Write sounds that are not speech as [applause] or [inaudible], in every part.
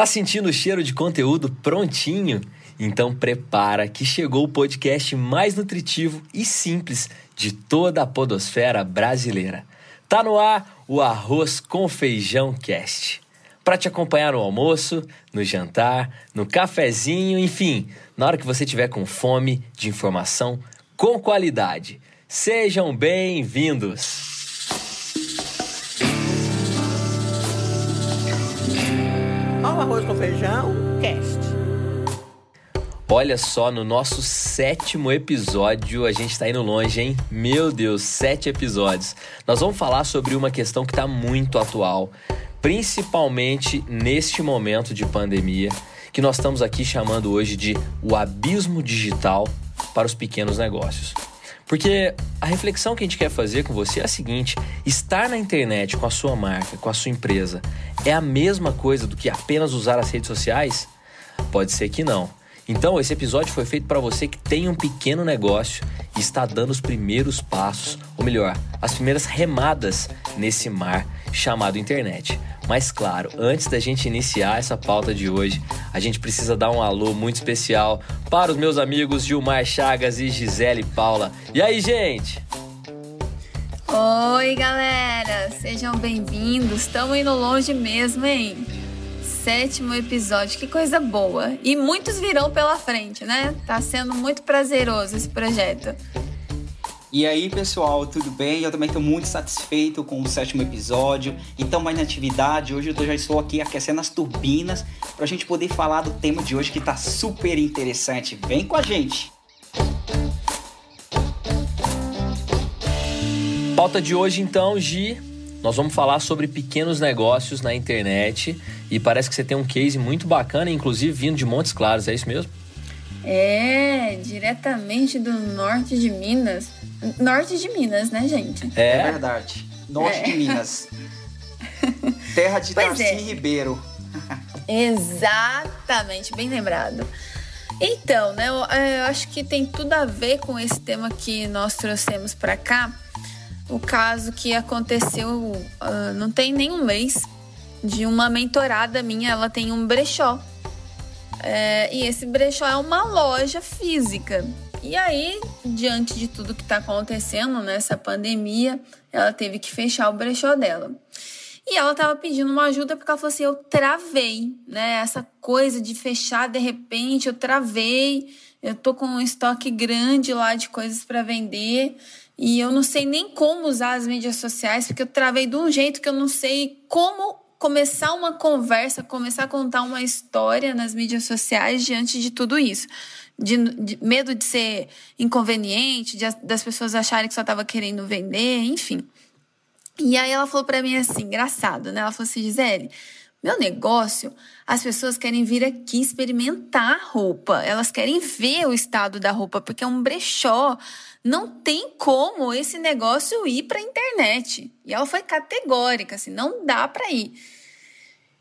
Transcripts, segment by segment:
Tá sentindo o cheiro de conteúdo prontinho? Então prepara que chegou o podcast mais nutritivo e simples de toda a podosfera brasileira. Tá no ar o Arroz com Feijão Cast. Para te acompanhar no almoço, no jantar, no cafezinho, enfim, na hora que você tiver com fome de informação com qualidade. Sejam bem-vindos! Arroz com Feijão Cast. Olha só, no nosso sétimo episódio, a gente tá indo longe, hein? Meu Deus, sete episódios. Nós vamos falar sobre uma questão que tá muito atual, principalmente neste momento de pandemia, que nós estamos aqui chamando hoje de o abismo digital para os pequenos negócios. Porque a reflexão que a gente quer fazer com você é a seguinte: estar na internet com a sua marca, com a sua empresa, é a mesma coisa do que apenas usar as redes sociais? Pode ser que não. Então, esse episódio foi feito para você que tem um pequeno negócio e está dando os primeiros passos, ou melhor, as primeiras remadas nesse mar chamado internet. Mas claro, antes da gente iniciar essa pauta de hoje, a gente precisa dar um alô muito especial para os meus amigos Gilmar Chagas e Gisele Paula. E aí, gente? Oi, galera! Sejam bem-vindos. Estamos indo longe mesmo, hein? Sétimo episódio, que coisa boa. E muitos virão pela frente, né? Tá sendo muito prazeroso esse projeto. E aí, pessoal, tudo bem? Eu também estou muito satisfeito com o sétimo episódio. Então, mais na atividade, hoje eu já estou aqui aquecendo as turbinas para a gente poder falar do tema de hoje que está super interessante. Vem com a gente! Pauta de hoje, então, Gi, nós vamos falar sobre pequenos negócios na internet e parece que você tem um case muito bacana, inclusive vindo de Montes Claros, é isso mesmo? É, diretamente do norte de Minas. Norte de Minas, né, gente? É, é verdade. Norte é. de Minas. [laughs] Terra de pois Darcy é. Ribeiro. Exatamente, bem lembrado. Então, né, eu, é, eu, acho que tem tudo a ver com esse tema que nós trouxemos para cá. O caso que aconteceu uh, não tem nenhum mês de uma mentorada minha, ela tem um brechó. É, e esse brechó é uma loja física. E aí, diante de tudo que está acontecendo nessa pandemia, ela teve que fechar o brechó dela. E ela estava pedindo uma ajuda porque ela falou assim: eu travei, né? Essa coisa de fechar de repente, eu travei. Eu tô com um estoque grande lá de coisas para vender e eu não sei nem como usar as mídias sociais porque eu travei de um jeito que eu não sei como começar uma conversa, começar a contar uma história nas mídias sociais diante de tudo isso de, de, medo de ser inconveniente, de, das pessoas acharem que só estava querendo vender, enfim. E aí ela falou para mim assim, engraçado, né? Ela falou assim, Gisele, meu negócio, as pessoas querem vir aqui experimentar roupa, elas querem ver o estado da roupa, porque é um brechó. Não tem como esse negócio ir para a internet. E ela foi categórica, assim, não dá para ir.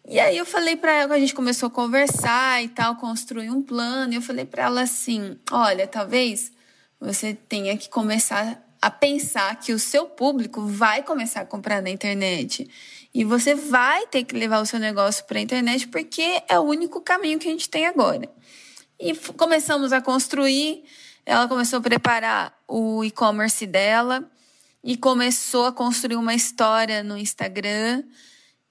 E aí eu falei para ela, a gente começou a conversar e tal, construir um plano, e eu falei para ela assim: "Olha, talvez você tenha que começar a pensar que o seu público vai começar a comprar na internet. E você vai ter que levar o seu negócio para a internet porque é o único caminho que a gente tem agora. E começamos a construir, ela começou a preparar o e-commerce dela e começou a construir uma história no Instagram.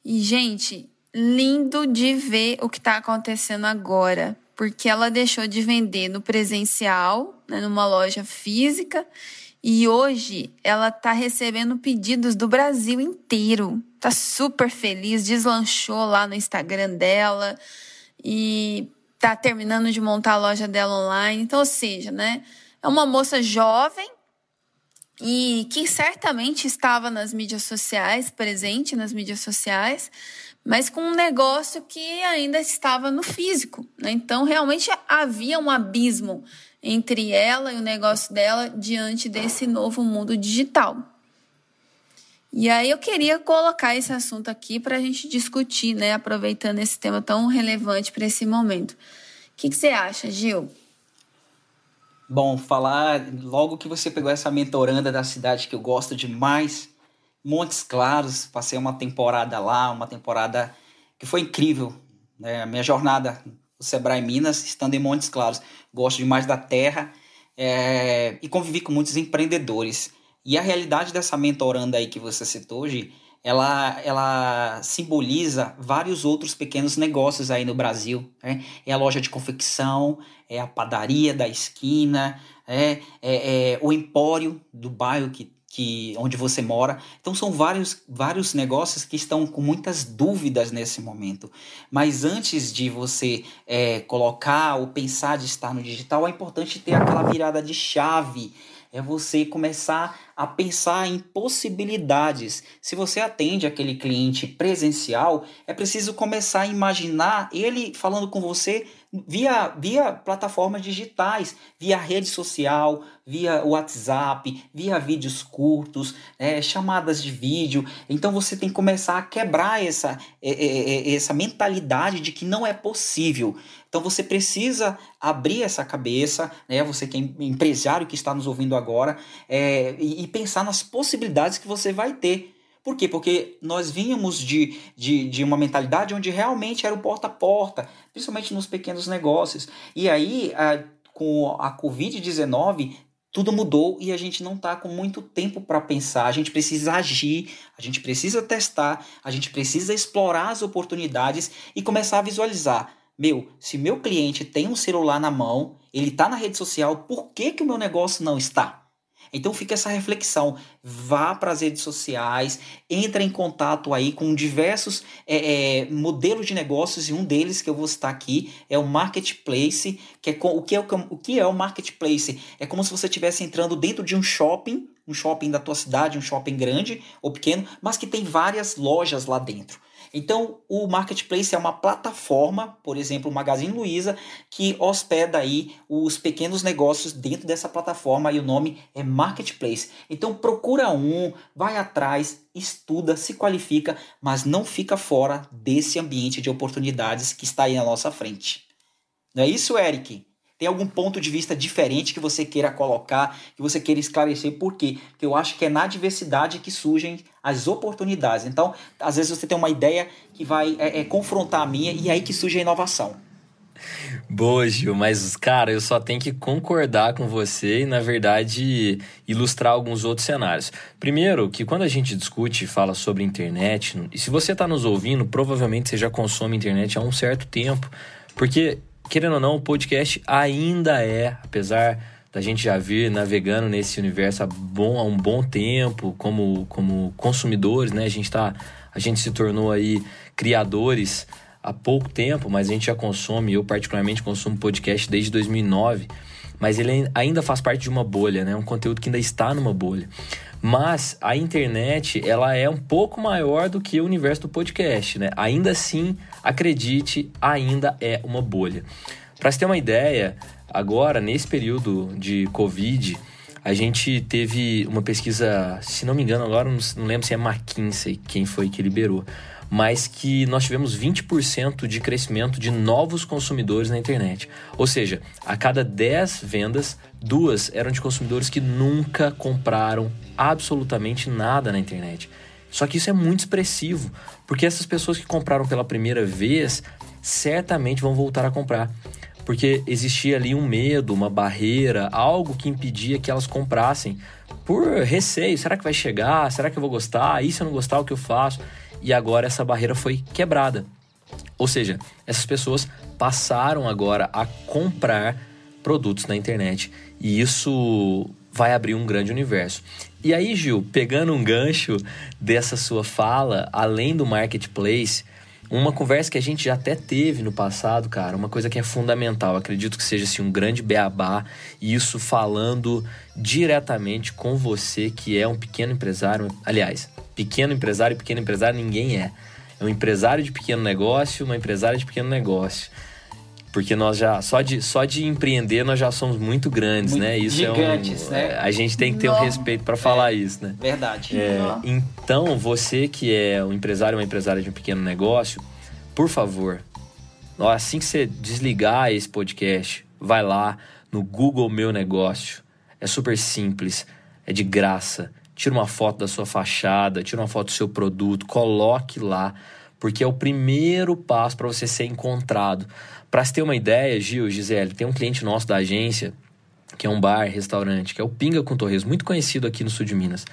E, gente, lindo de ver o que está acontecendo agora, porque ela deixou de vender no presencial, né, numa loja física, e hoje ela está recebendo pedidos do Brasil inteiro. Tá super feliz, deslanchou lá no Instagram dela e tá terminando de montar a loja dela online. Então, ou seja, né, é uma moça jovem e que certamente estava nas mídias sociais, presente nas mídias sociais, mas com um negócio que ainda estava no físico. Né? Então, realmente havia um abismo entre ela e o negócio dela diante desse novo mundo digital. E aí eu queria colocar esse assunto aqui para a gente discutir, né? Aproveitando esse tema tão relevante para esse momento. O que, que você acha, Gil? Bom, falar logo que você pegou essa mentoranda da cidade que eu gosto demais, Montes Claros, passei uma temporada lá, uma temporada que foi incrível. né? A minha jornada no Sebrae Minas, estando em Montes Claros, gosto demais da terra é, e convivi com muitos empreendedores. E a realidade dessa mentoranda aí que você citou hoje, ela, ela simboliza vários outros pequenos negócios aí no Brasil. Né? É a loja de confecção, é a padaria da esquina, é, é, é o empório do bairro que que onde você mora. Então são vários, vários negócios que estão com muitas dúvidas nesse momento. Mas antes de você é, colocar ou pensar de estar no digital, é importante ter aquela virada de chave. É você começar a pensar em possibilidades. Se você atende aquele cliente presencial, é preciso começar a imaginar ele falando com você via, via plataformas digitais, via rede social, via WhatsApp, via vídeos curtos, é, chamadas de vídeo. Então você tem que começar a quebrar essa, é, é, essa mentalidade de que não é possível. Então você precisa abrir essa cabeça, né? Você que é empresário que está nos ouvindo agora, é, e, e pensar nas possibilidades que você vai ter. Por quê? Porque nós vínhamos de, de, de uma mentalidade onde realmente era o porta a porta, principalmente nos pequenos negócios. E aí, a, com a Covid-19, tudo mudou e a gente não está com muito tempo para pensar. A gente precisa agir, a gente precisa testar, a gente precisa explorar as oportunidades e começar a visualizar. Meu, se meu cliente tem um celular na mão, ele está na rede social, por que, que o meu negócio não está? Então fica essa reflexão. Vá para as redes sociais, entre em contato aí com diversos é, é, modelos de negócios e um deles que eu vou citar aqui é o marketplace. Que é o, que é, o que é o marketplace? É como se você estivesse entrando dentro de um shopping, um shopping da tua cidade, um shopping grande ou pequeno, mas que tem várias lojas lá dentro. Então, o marketplace é uma plataforma, por exemplo, o Magazine Luiza, que hospeda aí os pequenos negócios dentro dessa plataforma e o nome é Marketplace. Então, procura um, vai atrás, estuda, se qualifica, mas não fica fora desse ambiente de oportunidades que está aí na nossa frente. Não é isso, Eric? Tem algum ponto de vista diferente que você queira colocar, que você queira esclarecer? Por quê? Porque eu acho que é na diversidade que surgem as oportunidades. Então, às vezes você tem uma ideia que vai é, é, confrontar a minha e é aí que surge a inovação. Boa, Gil, mas, cara, eu só tenho que concordar com você e, na verdade, ilustrar alguns outros cenários. Primeiro, que quando a gente discute e fala sobre internet, e se você está nos ouvindo, provavelmente você já consome internet há um certo tempo, porque querendo ou não, o podcast ainda é, apesar da gente já vir navegando nesse universo há, bom, há um bom tempo, como, como consumidores, né? A gente, tá, a gente se tornou aí criadores há pouco tempo, mas a gente já consome, eu particularmente consumo podcast desde 2009, mas ele ainda faz parte de uma bolha, né? Um conteúdo que ainda está numa bolha. Mas a internet, ela é um pouco maior do que o universo do podcast, né? Ainda assim, acredite, ainda é uma bolha. Para você ter uma ideia, agora, nesse período de Covid, a gente teve uma pesquisa, se não me engano, agora não, lembro se é McKinsey quem foi que liberou, mas que nós tivemos 20% de crescimento de novos consumidores na internet. Ou seja, a cada 10 vendas, duas eram de consumidores que nunca compraram absolutamente nada na internet. Só que isso é muito expressivo, porque essas pessoas que compraram pela primeira vez certamente vão voltar a comprar. Porque existia ali um medo, uma barreira, algo que impedia que elas comprassem por receio. Será que vai chegar? Será que eu vou gostar? E se eu não gostar, o que eu faço? E agora essa barreira foi quebrada. Ou seja, essas pessoas passaram agora a comprar produtos na internet. E isso vai abrir um grande universo. E aí, Gil, pegando um gancho dessa sua fala, além do marketplace, uma conversa que a gente já até teve no passado, cara, uma coisa que é fundamental, acredito que seja assim, um grande beabá, e isso falando diretamente com você que é um pequeno empresário, aliás, pequeno empresário e pequeno empresário ninguém é. É um empresário de pequeno negócio, uma empresária de pequeno negócio. Porque nós já, só de, só de empreender, nós já somos muito grandes, muito né? Isso gigantes, é um, né? A gente tem que ter um respeito para falar é, isso, né? Verdade. É, então, você que é um empresário ou uma empresária de um pequeno negócio, por favor, assim que você desligar esse podcast, vai lá no Google Meu Negócio. É super simples, é de graça. Tira uma foto da sua fachada, tira uma foto do seu produto, coloque lá porque é o primeiro passo para você ser encontrado. Para se ter uma ideia, Gil, Gisele, tem um cliente nosso da agência, que é um bar, restaurante, que é o Pinga com Torresmo, muito conhecido aqui no sul de Minas.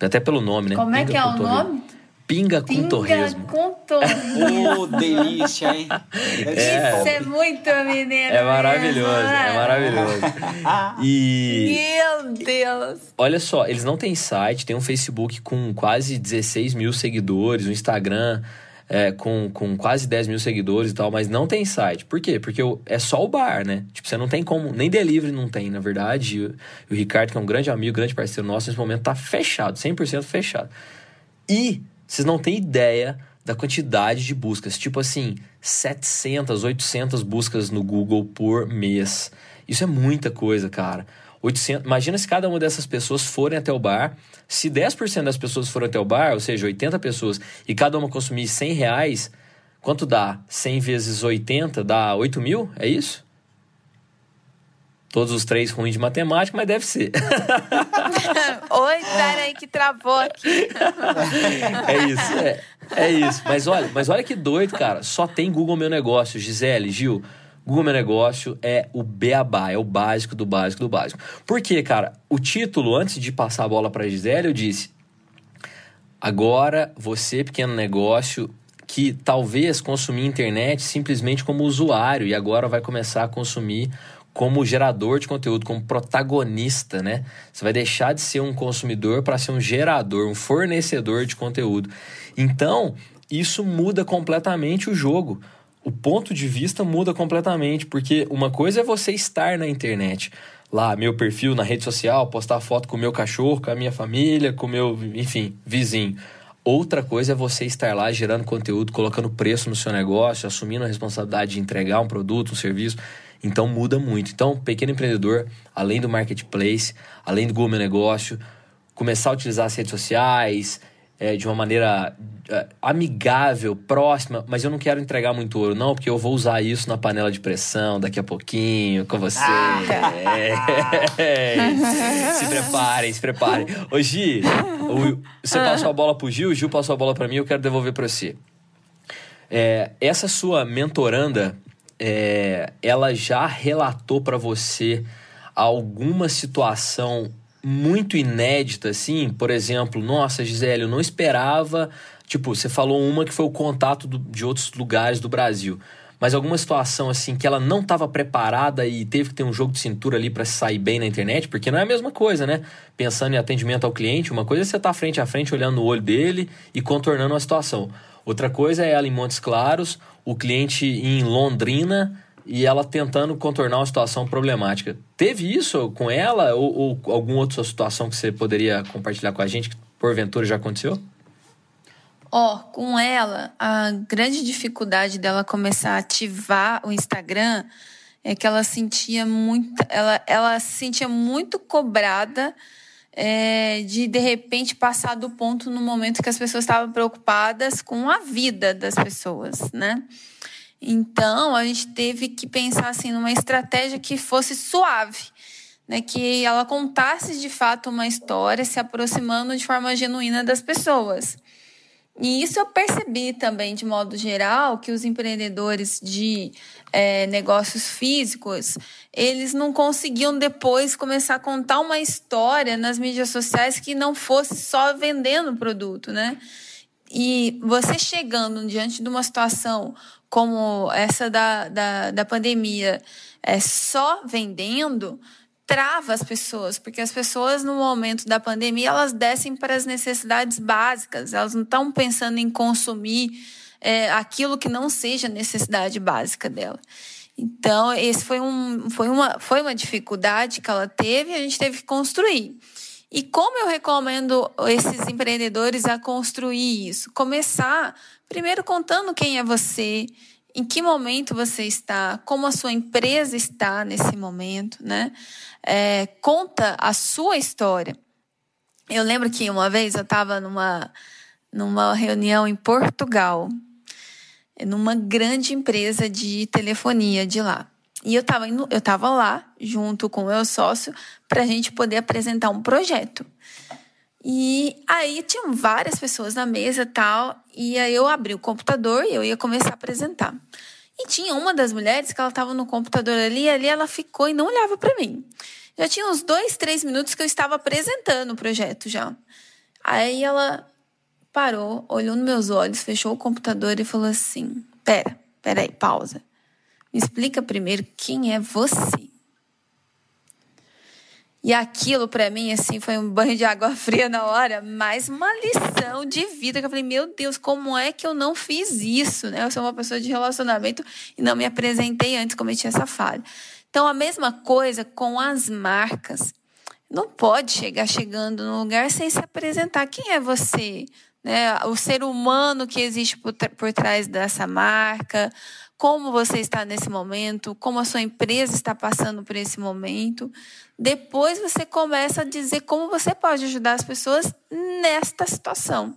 Até pelo nome, né? Como Pinga é que é o Torresmo. nome? Pinga com Pinga Torresmo. com torresmo. [laughs] Ô, delícia, hein? Ser [laughs] Isso é muito mineiro. É maravilhoso, mesmo, é né? maravilhoso. [laughs] E Meu Deus. olha só, eles não têm site, tem um Facebook com quase 16 mil seguidores, um Instagram é, com, com quase 10 mil seguidores e tal, mas não tem site. Por quê? Porque o- é só o bar, né? Tipo, você não tem como, nem delivery não tem, na verdade. E o, e o Ricardo, que é um grande amigo, grande parceiro nosso, nesse momento tá fechado, 100% fechado. E vocês não têm ideia da quantidade de buscas. Tipo assim, 700, 800 buscas no Google por mês. Isso é muita coisa, cara. 800, imagina se cada uma dessas pessoas forem até o bar. Se 10% das pessoas forem até o bar, ou seja, 80 pessoas, e cada uma consumir 100 reais, quanto dá? 100 vezes 80 dá 8 mil? É isso? Todos os três ruins de matemática, mas deve ser. [laughs] Oi, peraí que travou aqui. [laughs] É isso, é, é isso. Mas olha, mas olha que doido, cara. Só tem Google Meu Negócio, Gisele, Gil. Google Meu Negócio é o beabá, é o básico do básico do básico. Por quê, cara? O título, antes de passar a bola pra Gisele, eu disse: agora você, pequeno negócio, que talvez consumia internet simplesmente como usuário e agora vai começar a consumir como gerador de conteúdo, como protagonista, né? Você vai deixar de ser um consumidor para ser um gerador, um fornecedor de conteúdo. Então, isso muda completamente o jogo. O ponto de vista muda completamente, porque uma coisa é você estar na internet, lá, meu perfil na rede social, postar foto com o meu cachorro, com a minha família, com o meu, enfim, vizinho. Outra coisa é você estar lá gerando conteúdo, colocando preço no seu negócio, assumindo a responsabilidade de entregar um produto, um serviço. Então muda muito. Então, pequeno empreendedor, além do marketplace, além do Google Meu Negócio, começar a utilizar as redes sociais é, de uma maneira é, amigável, próxima, mas eu não quero entregar muito ouro, não, porque eu vou usar isso na panela de pressão daqui a pouquinho com você. É. [laughs] se preparem, se preparem. Ô Gi, você passou a bola pro Gil, o Gil passou a bola para mim, eu quero devolver para você. É, essa sua mentoranda, é, ela já relatou para você alguma situação muito inédita, assim? Por exemplo, nossa, Gisele, eu não esperava. Tipo, você falou uma que foi o contato do- de outros lugares do Brasil. Mas alguma situação assim que ela não estava preparada e teve que ter um jogo de cintura ali para sair bem na internet, porque não é a mesma coisa, né? Pensando em atendimento ao cliente, uma coisa é você estar frente a frente olhando no olho dele e contornando a situação. Outra coisa é ela em Montes Claros, o cliente em Londrina e ela tentando contornar uma situação problemática. Teve isso com ela ou, ou alguma outra situação que você poderia compartilhar com a gente que porventura já aconteceu? Ó, com ela, a grande dificuldade dela começar a ativar o Instagram é que ela sentia muito, ela, ela se sentia muito cobrada é, de de repente passar do ponto no momento que as pessoas estavam preocupadas com a vida das pessoas, né? Então a gente teve que pensar assim numa estratégia que fosse suave, né? Que ela contasse de fato uma história, se aproximando de forma genuína das pessoas. E isso eu percebi também, de modo geral, que os empreendedores de é, negócios físicos, eles não conseguiam depois começar a contar uma história nas mídias sociais que não fosse só vendendo o produto, né? E você chegando diante de uma situação como essa da, da, da pandemia, é, só vendendo, trava as pessoas, porque as pessoas no momento da pandemia elas descem para as necessidades básicas, elas não estão pensando em consumir é, aquilo que não seja necessidade básica dela. Então, esse foi, um, foi, uma, foi uma dificuldade que ela teve e a gente teve que construir. E como eu recomendo esses empreendedores a construir isso? Começar primeiro contando quem é você, em que momento você está, como a sua empresa está nesse momento, né? É, conta a sua história. Eu lembro que uma vez eu estava numa, numa reunião em Portugal, numa grande empresa de telefonia de lá. E eu estava eu tava lá, junto com o meu sócio, para a gente poder apresentar um projeto. E aí tinham várias pessoas na mesa tal, e aí eu abri o computador e eu ia começar a apresentar. E tinha uma das mulheres que ela estava no computador ali, e ali ela ficou e não olhava para mim. Já tinha uns dois, três minutos que eu estava apresentando o projeto já. Aí ela parou, olhou nos meus olhos, fechou o computador e falou assim: Pera, pera aí, pausa. Explica primeiro quem é você. E aquilo para mim assim foi um banho de água [laughs] fria na hora, mais uma lição de vida que eu falei, meu Deus, como é que eu não fiz isso, né? Eu sou uma pessoa de relacionamento e não me apresentei antes, cometi essa falha. Então a mesma coisa com as marcas. Não pode chegar chegando no lugar sem se apresentar. Quem é você? Né? O ser humano que existe por, por trás dessa marca, como você está nesse momento, como a sua empresa está passando por esse momento. Depois você começa a dizer como você pode ajudar as pessoas nesta situação.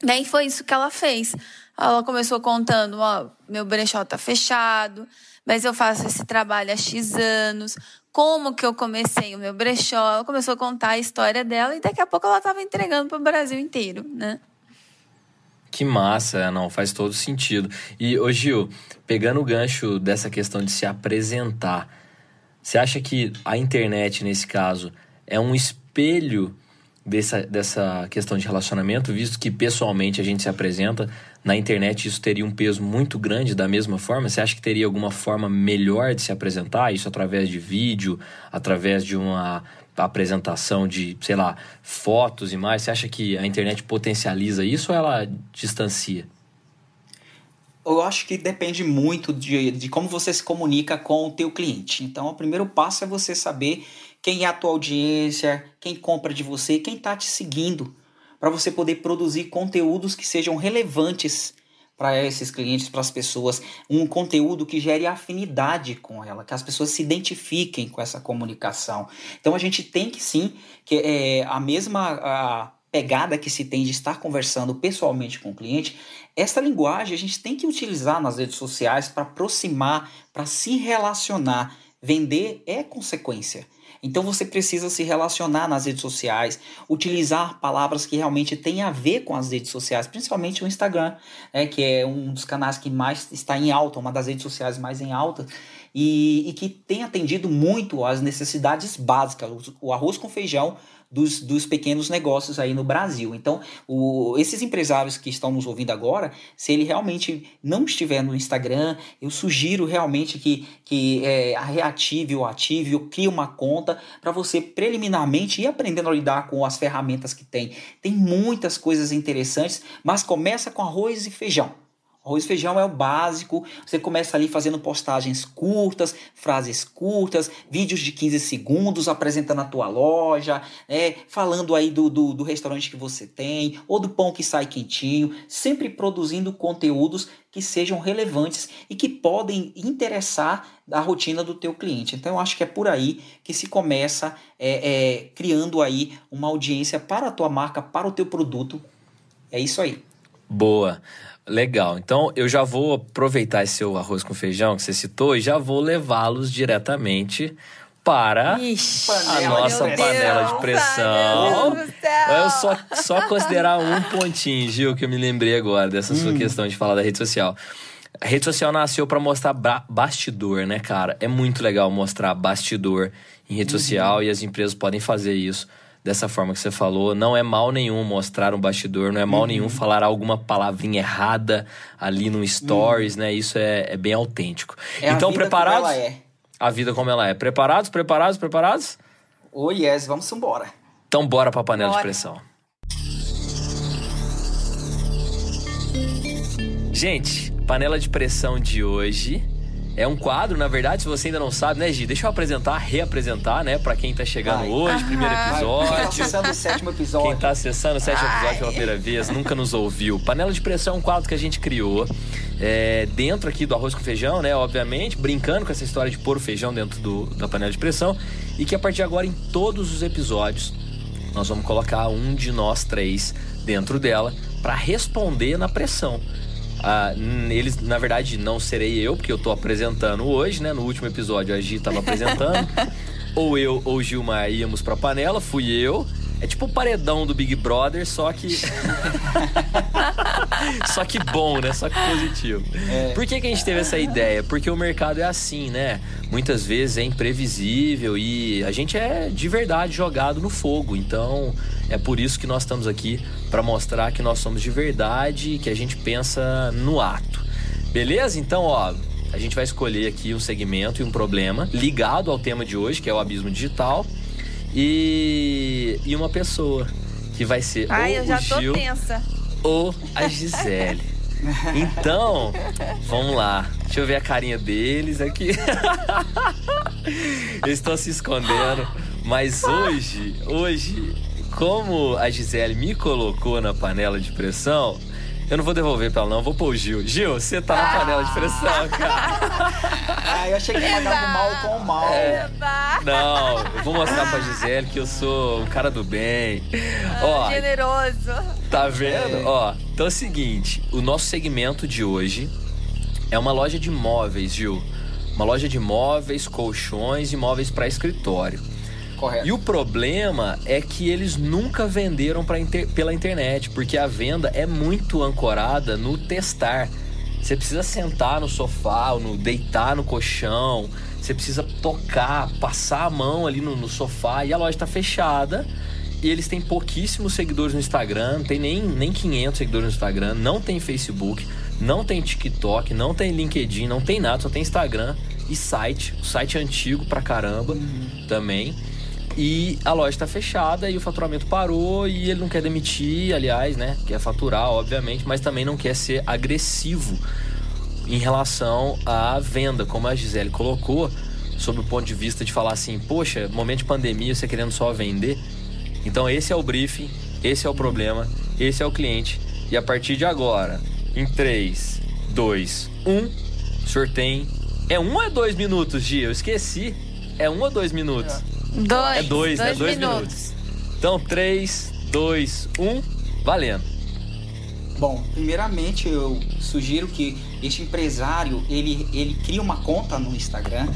E foi isso que ela fez. Ela começou contando: ó, meu brechó está fechado, mas eu faço esse trabalho há X anos. Como que eu comecei o meu brechó? Ela começou a contar a história dela e daqui a pouco ela estava entregando para o Brasil inteiro, né? Que massa, não, faz todo sentido. E, ô Gil, pegando o gancho dessa questão de se apresentar, você acha que a internet, nesse caso, é um espelho dessa, dessa questão de relacionamento, visto que pessoalmente a gente se apresenta, na internet isso teria um peso muito grande da mesma forma? Você acha que teria alguma forma melhor de se apresentar? Isso através de vídeo, através de uma apresentação de, sei lá, fotos e mais? Você acha que a internet potencializa isso ou ela distancia? Eu acho que depende muito de, de como você se comunica com o teu cliente. Então, o primeiro passo é você saber quem é a tua audiência, quem compra de você, quem está te seguindo, para você poder produzir conteúdos que sejam relevantes para esses clientes, para as pessoas, um conteúdo que gere afinidade com ela, que as pessoas se identifiquem com essa comunicação. Então a gente tem que sim, que é a mesma a pegada que se tem de estar conversando pessoalmente com o cliente, essa linguagem a gente tem que utilizar nas redes sociais para aproximar, para se relacionar. Vender é consequência. Então você precisa se relacionar nas redes sociais, utilizar palavras que realmente têm a ver com as redes sociais, principalmente o Instagram, né, que é um dos canais que mais está em alta, uma das redes sociais mais em alta, e, e que tem atendido muito às necessidades básicas, o arroz com feijão dos, dos pequenos negócios aí no Brasil. Então, o, esses empresários que estão nos ouvindo agora, se ele realmente não estiver no Instagram, eu sugiro realmente que, que é, reative ou ative ou crie uma conta para você preliminarmente ir aprendendo a lidar com as ferramentas que tem. Tem muitas coisas interessantes, mas começa com arroz e feijão. Arroz e feijão é o básico. Você começa ali fazendo postagens curtas, frases curtas, vídeos de 15 segundos apresentando a tua loja, né? falando aí do, do, do restaurante que você tem, ou do pão que sai quentinho, sempre produzindo conteúdos que sejam relevantes e que podem interessar a rotina do teu cliente. Então eu acho que é por aí que se começa é, é, criando aí uma audiência para a tua marca, para o teu produto. É isso aí. Boa. Legal. Então eu já vou aproveitar esse seu arroz com feijão que você citou e já vou levá-los diretamente para Ixi, a nossa panela de pressão. Eu só, só considerar um pontinho, Gil, que eu me lembrei agora dessa hum. sua questão de falar da rede social. A rede social nasceu para mostrar bastidor, né, cara? É muito legal mostrar bastidor em rede uhum. social e as empresas podem fazer isso dessa forma que você falou. Não é mal nenhum mostrar um bastidor, não é mal uhum. nenhum falar alguma palavrinha errada ali no stories, uhum. né? Isso é, é, bem autêntico. É então, preparados? Como ela é. A vida como ela é. Preparados, preparados, preparados? Oh, yes, vamos embora. Então, bora pra panela bora. de pressão. Gente, panela de pressão de hoje é um quadro, na verdade, se você ainda não sabe, né, Gi? Deixa eu apresentar, reapresentar, né, pra quem tá chegando Ai. hoje, primeiro episódio. Quem tá acessando o sétimo episódio. Quem tá acessando o sétimo episódio pela primeira vez, nunca nos ouviu. Panela de pressão é um quadro que a gente criou é, dentro aqui do arroz com feijão, né, obviamente, brincando com essa história de pôr o feijão dentro do, da panela de pressão. E que a partir de agora, em todos os episódios, nós vamos colocar um de nós três dentro dela para responder na pressão. Ah, eles, na verdade, não serei eu, porque eu tô apresentando hoje, né? No último episódio a Gi tava apresentando. [laughs] ou eu ou Gilmar íamos pra panela, fui eu. É tipo o paredão do Big Brother, só que. [laughs] só que bom, né? Só que positivo. É. Por que, que a gente teve essa ideia? Porque o mercado é assim, né? Muitas vezes é imprevisível e a gente é de verdade jogado no fogo. Então é por isso que nós estamos aqui para mostrar que nós somos de verdade e que a gente pensa no ato. Beleza? Então, ó, a gente vai escolher aqui um segmento e um problema ligado ao tema de hoje, que é o abismo digital e, e uma pessoa que vai ser Ai, ou eu já o Gil tô tensa. ou a Gisele. Então, vamos lá. Deixa eu ver a carinha deles aqui. [laughs] Eles estão se escondendo. Mas hoje, hoje, como a Gisele me colocou na panela de pressão, eu não vou devolver pra ela, não. Eu vou pôr o Gil. Gil, você tá na panela de pressão, [laughs] cara. Ah, eu achei que pagava o mal com o mal. É. Não, eu vou mostrar pra Gisele que eu sou um cara do bem. Ó, Generoso. Tá vendo? Ó, então é o seguinte, o nosso segmento de hoje é uma loja de móveis, Gil. Uma loja de móveis, colchões e móveis para escritório. Correto. E o problema é que eles nunca venderam inter- pela internet, porque a venda é muito ancorada no testar. Você precisa sentar no sofá, ou no deitar no colchão, você precisa tocar, passar a mão ali no, no sofá e a loja está fechada. E eles têm pouquíssimos seguidores no Instagram, não tem nem, nem 500 seguidores no Instagram, não tem Facebook, não tem TikTok, não tem LinkedIn, não tem nada, só tem Instagram e site. O site é antigo pra caramba também. E a loja está fechada e o faturamento parou e ele não quer demitir, aliás, né? Quer faturar, obviamente, mas também não quer ser agressivo em relação à venda, como a Gisele colocou, sob o ponto de vista de falar assim, poxa, momento de pandemia, você querendo só vender. Então esse é o briefing, esse é o problema, esse é o cliente. E a partir de agora, em 3, 2, 1, sorteio. É um ou é dois minutos, Gia? Eu esqueci. É um ou dois minutos? Dois. É dois, né? Dois minutos. Então, 3, 2, 1, valendo. Bom, primeiramente eu sugiro que este empresário, ele, ele cria uma conta no Instagram,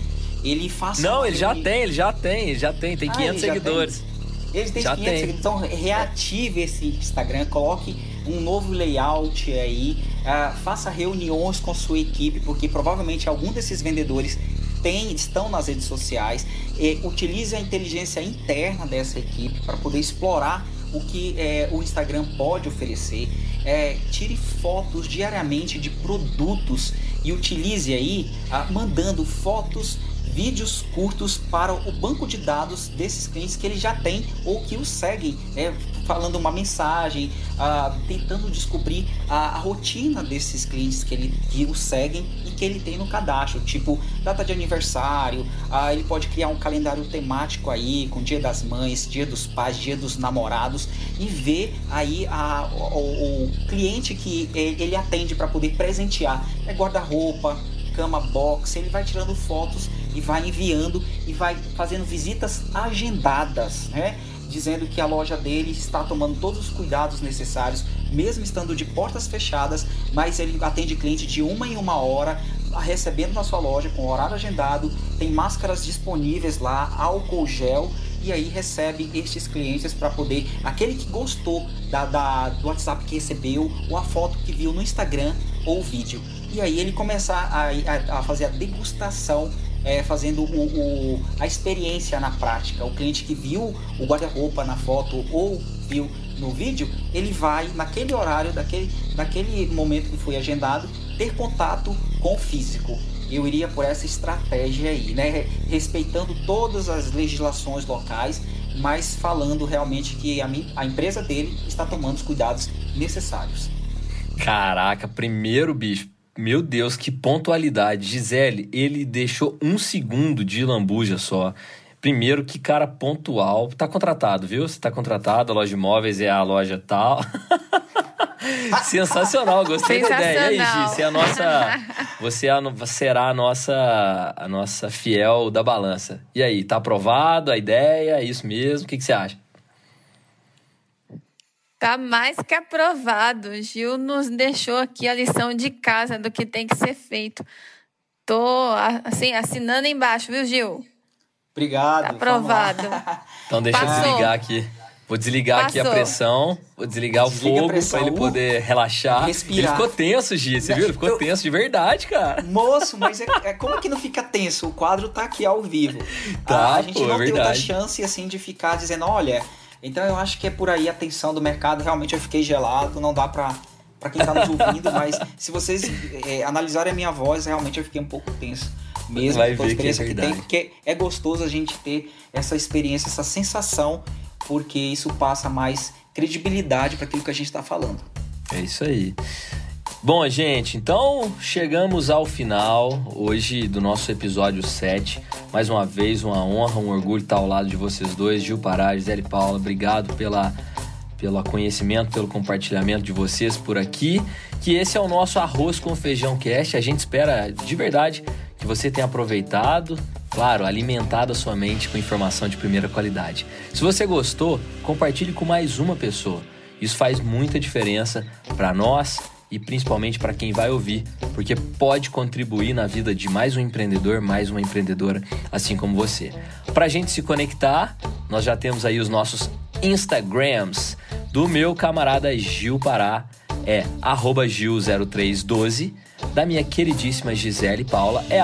ele faça... Não, ele já tem, ele já tem, ele já tem, tem Ah, 500 ele já seguidores. Ele tem Já 500 tem. seguidores, então reative esse Instagram, coloque um novo layout aí, ah, faça reuniões com sua equipe, porque provavelmente algum desses vendedores tem, estão nas redes sociais. Eh, utilize a inteligência interna dessa equipe para poder explorar o que eh, o Instagram pode oferecer. Eh, tire fotos diariamente de produtos e utilize aí ah, mandando fotos vídeos curtos para o banco de dados desses clientes que ele já tem ou que o seguem, né, falando uma mensagem, ah, tentando descobrir a, a rotina desses clientes que ele que o seguem e que ele tem no cadastro, tipo data de aniversário, ah, ele pode criar um calendário temático aí com Dia das Mães, Dia dos Pais, Dia dos Namorados e ver aí a, o, o cliente que ele atende para poder presentear, é guarda-roupa, cama box, ele vai tirando fotos e vai enviando e vai fazendo visitas agendadas, né? Dizendo que a loja dele está tomando todos os cuidados necessários, mesmo estando de portas fechadas, mas ele atende cliente de uma em uma hora, recebendo na sua loja com horário agendado, tem máscaras disponíveis lá, álcool gel e aí recebe estes clientes para poder aquele que gostou da, da- do WhatsApp que recebeu ou a foto que viu no Instagram ou vídeo e aí ele começar a, a- a fazer a degustação é, fazendo o, o- a experiência na prática o cliente que viu o guarda-roupa na foto ou viu no vídeo ele vai naquele horário daquele, momento que foi agendado ter contato com o físico eu iria por essa estratégia aí, né? Respeitando todas as legislações locais, mas falando realmente que a, a empresa dele está tomando os cuidados necessários. Caraca, primeiro bicho. Meu Deus, que pontualidade. Gisele, ele deixou um segundo de lambuja só. Primeiro, que cara pontual. Tá contratado, viu? Você tá contratado, a loja de imóveis é a loja tal. [laughs] Sensacional, gostei da ideia. E aí. Gi, você é a nossa. Você é a será a nossa, a nossa fiel da balança. E aí, tá aprovado a ideia? É isso mesmo? O que, que você acha? Tá mais que aprovado. O Gil nos deixou aqui a lição de casa do que tem que ser feito. Tô, assim, assinando embaixo, viu, Gil? Obrigado. Tá aprovado. [laughs] Então deixa eu Passou. desligar aqui. Vou desligar aqui a Passou. pressão, vou desligar Desliga o fogo pra ele Uh, poder relaxar. respirar. Ele ficou tenso, Gi, você viu? Ele ficou Eu- tenso de verdade, cara. Moço, mas é, é- como que não fica tenso? O quadro tá aqui ao vivo. Tá, a, a gente pô, é não tem outra verdade. chance assim de ficar dizendo, olha, então eu acho que é por aí a tensão do mercado, realmente eu fiquei gelado, não dá pra, pra quem tá nos ouvindo, [laughs] mas se vocês é, analisarem a minha voz, realmente eu fiquei um pouco tenso. Mesmo Vai com a ver que é experiência que, tem, porque é gostoso a gente ter essa experiência, essa sensação, porque isso passa mais credibilidade para aquilo que a gente tá falando. É isso aí. Bom, gente, então chegamos ao final hoje do nosso episódio 7. Mais uma vez, uma honra, um orgulho estar ao lado de vocês dois, Gil Pará, Gisele Paula. Obrigado pela, pelo conhecimento, pelo compartilhamento de vocês por aqui. Que esse é o nosso Arroz com Feijão Cast. A gente espera de verdade que você tenha aproveitado, claro, alimentado a sua mente com informação de primeira qualidade. Se você gostou, compartilhe com mais uma pessoa. Isso faz muita diferença para nós e principalmente para quem vai ouvir, porque pode contribuir na vida de mais um empreendedor, mais uma empreendedora, assim como você. Para a gente se conectar, nós já temos aí os nossos Instagrams do meu camarada Gil Pará, é arroba Gil0312, da minha queridíssima Gisele Paula, é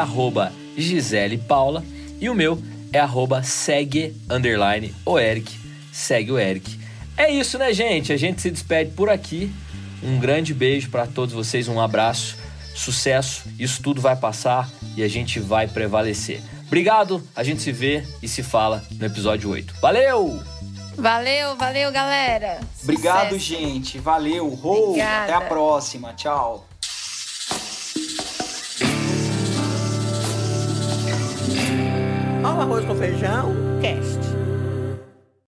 Gisele Paula, e o meu é segue underline o Eric, segue o Eric. É isso, né, gente? A gente se despede por aqui. Um grande beijo para todos vocês, um abraço, sucesso. Isso tudo vai passar e a gente vai prevalecer. Obrigado, a gente se vê e se fala no episódio 8. Valeu! Valeu, valeu, galera. Obrigado, Sucesso. gente. Valeu. Obrigada. Até a próxima. Tchau. Arroz com feijão, cast.